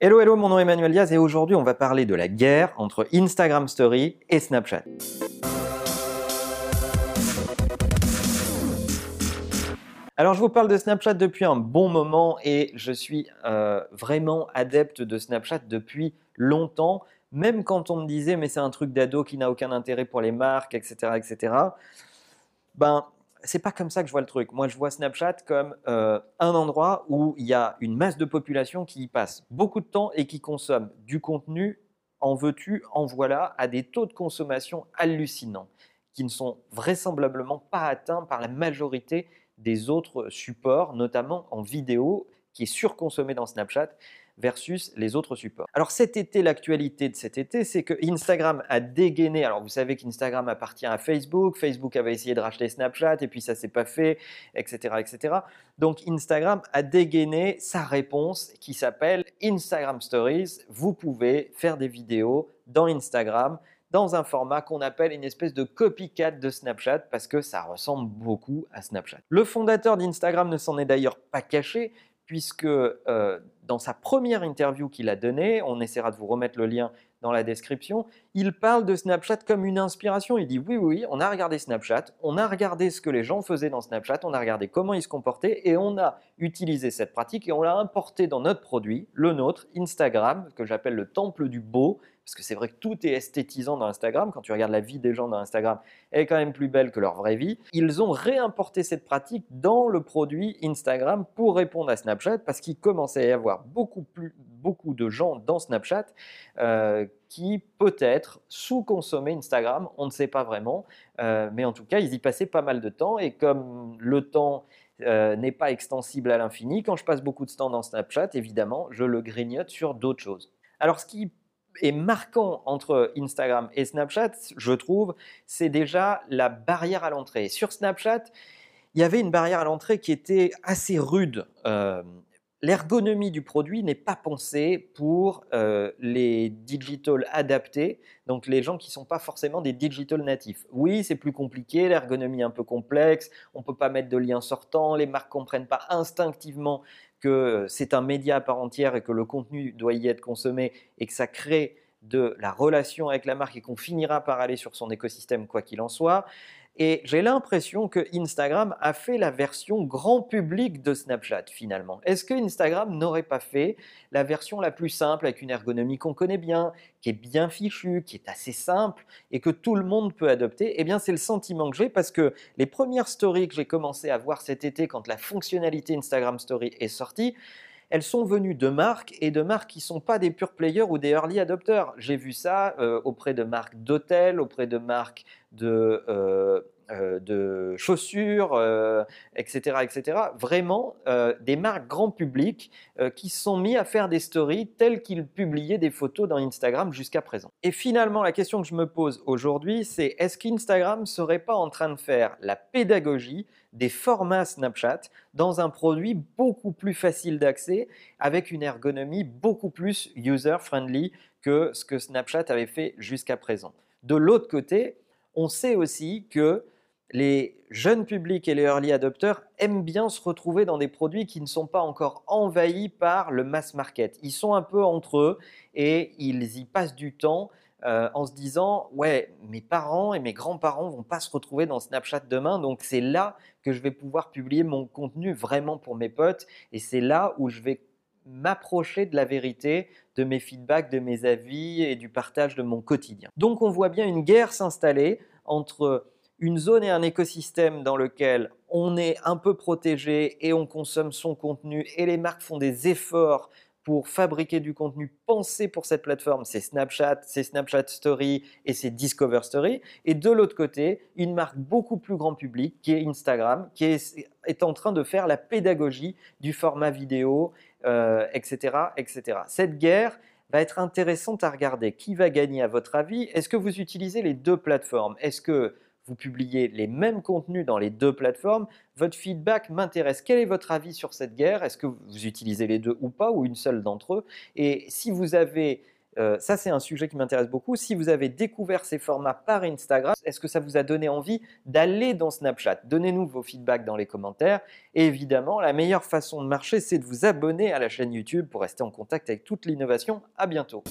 Hello, hello, mon nom est Emmanuel Diaz et aujourd'hui on va parler de la guerre entre Instagram Story et Snapchat. Alors je vous parle de Snapchat depuis un bon moment et je suis euh, vraiment adepte de Snapchat depuis longtemps, même quand on me disait mais c'est un truc d'ado qui n'a aucun intérêt pour les marques, etc. etc. Ben, c'est pas comme ça que je vois le truc. Moi, je vois Snapchat comme euh, un endroit où il y a une masse de population qui y passe beaucoup de temps et qui consomme du contenu en veux-tu, en voilà, à des taux de consommation hallucinants, qui ne sont vraisemblablement pas atteints par la majorité des autres supports, notamment en vidéo, qui est surconsommé dans Snapchat versus les autres supports. Alors cet été, l'actualité de cet été, c'est que Instagram a dégainé. Alors vous savez qu'Instagram appartient à Facebook, Facebook avait essayé de racheter Snapchat et puis ça s'est pas fait, etc., etc. Donc Instagram a dégainé sa réponse qui s'appelle Instagram Stories. Vous pouvez faire des vidéos dans Instagram dans un format qu'on appelle une espèce de copycat de Snapchat parce que ça ressemble beaucoup à Snapchat. Le fondateur d'Instagram ne s'en est d'ailleurs pas caché puisque euh, dans sa première interview qu'il a donnée, on essaiera de vous remettre le lien dans la description, il parle de Snapchat comme une inspiration. Il dit oui, oui, on a regardé Snapchat, on a regardé ce que les gens faisaient dans Snapchat, on a regardé comment ils se comportaient et on a utilisé cette pratique et on l'a importé dans notre produit, le nôtre, Instagram, que j'appelle le temple du beau, parce que c'est vrai que tout est esthétisant dans Instagram. Quand tu regardes la vie des gens dans Instagram, elle est quand même plus belle que leur vraie vie. Ils ont réimporté cette pratique dans le produit Instagram pour répondre à Snapchat parce qu'il commençait à y avoir beaucoup, plus, beaucoup de gens dans Snapchat euh, qui peut-être sous-consommaient Instagram, on ne sait pas vraiment, euh, mais en tout cas, ils y passaient pas mal de temps et comme le temps euh, n'est pas extensible à l'infini, quand je passe beaucoup de temps dans Snapchat, évidemment, je le grignote sur d'autres choses. Alors, ce qui est marquant entre Instagram et Snapchat, je trouve, c'est déjà la barrière à l'entrée. Sur Snapchat, il y avait une barrière à l'entrée qui était assez rude. Euh, l'ergonomie du produit n'est pas pensée pour euh, les digital adaptés, donc les gens qui ne sont pas forcément des digital natifs. Oui, c'est plus compliqué, l'ergonomie est un peu complexe, on ne peut pas mettre de liens sortants, les marques ne comprennent pas instinctivement que c'est un média à part entière et que le contenu doit y être consommé et que ça crée de la relation avec la marque et qu'on finira par aller sur son écosystème quoi qu'il en soit. Et j'ai l'impression que Instagram a fait la version grand public de Snapchat finalement. Est-ce que Instagram n'aurait pas fait la version la plus simple avec une ergonomie qu'on connaît bien, qui est bien fichue, qui est assez simple et que tout le monde peut adopter? Eh bien, c'est le sentiment que j'ai parce que les premières stories que j'ai commencé à voir cet été quand la fonctionnalité Instagram Story est sortie, elles sont venues de marques et de marques qui ne sont pas des pure players ou des early adopters. J'ai vu ça euh, auprès de marques d'hôtels, auprès de marques de, euh, de chaussures, etc., etc. Vraiment des marques grand public qui sont mis à faire des stories telles qu'ils publiaient des photos dans Instagram jusqu'à présent. Et finalement, la question que je me pose aujourd'hui, c'est est-ce qu'Instagram serait pas en train de faire la pédagogie des formats Snapchat dans un produit beaucoup plus facile d'accès avec une ergonomie beaucoup plus user-friendly que ce que Snapchat avait fait jusqu'à présent? De l'autre côté, on sait aussi que les jeunes publics et les early adopters aiment bien se retrouver dans des produits qui ne sont pas encore envahis par le mass market. Ils sont un peu entre eux et ils y passent du temps euh, en se disant ouais mes parents et mes grands-parents vont pas se retrouver dans Snapchat demain donc c'est là que je vais pouvoir publier mon contenu vraiment pour mes potes et c'est là où je vais m'approcher de la vérité, de mes feedbacks, de mes avis et du partage de mon quotidien. Donc on voit bien une guerre s'installer entre une zone et un écosystème dans lequel on est un peu protégé et on consomme son contenu et les marques font des efforts pour fabriquer du contenu pensé pour cette plateforme, c'est Snapchat, c'est Snapchat Story et c'est Discover Story. Et de l'autre côté, une marque beaucoup plus grand public qui est Instagram, qui est, en train de faire la pédagogie du format vidéo, etc., euh, etc. Cette guerre va être intéressante à regarder. Qui va gagner à votre avis? Est-ce que vous utilisez les deux plateformes? Est-ce que vous publiez les mêmes contenus dans les deux plateformes. Votre feedback m'intéresse. Quel est votre avis sur cette guerre? Est-ce que vous utilisez les deux ou pas, ou une seule d'entre eux? Et si vous avez Euh, ça, c'est un sujet qui m'intéresse beaucoup. Si vous avez découvert ces formats par Instagram, est-ce que ça vous a donné envie d'aller dans Snapchat? Donnez-nous vos feedbacks dans les commentaires. Évidemment, la meilleure façon de marcher, c'est de vous abonner à la chaîne YouTube pour rester en contact avec toute l'innovation. À bientôt.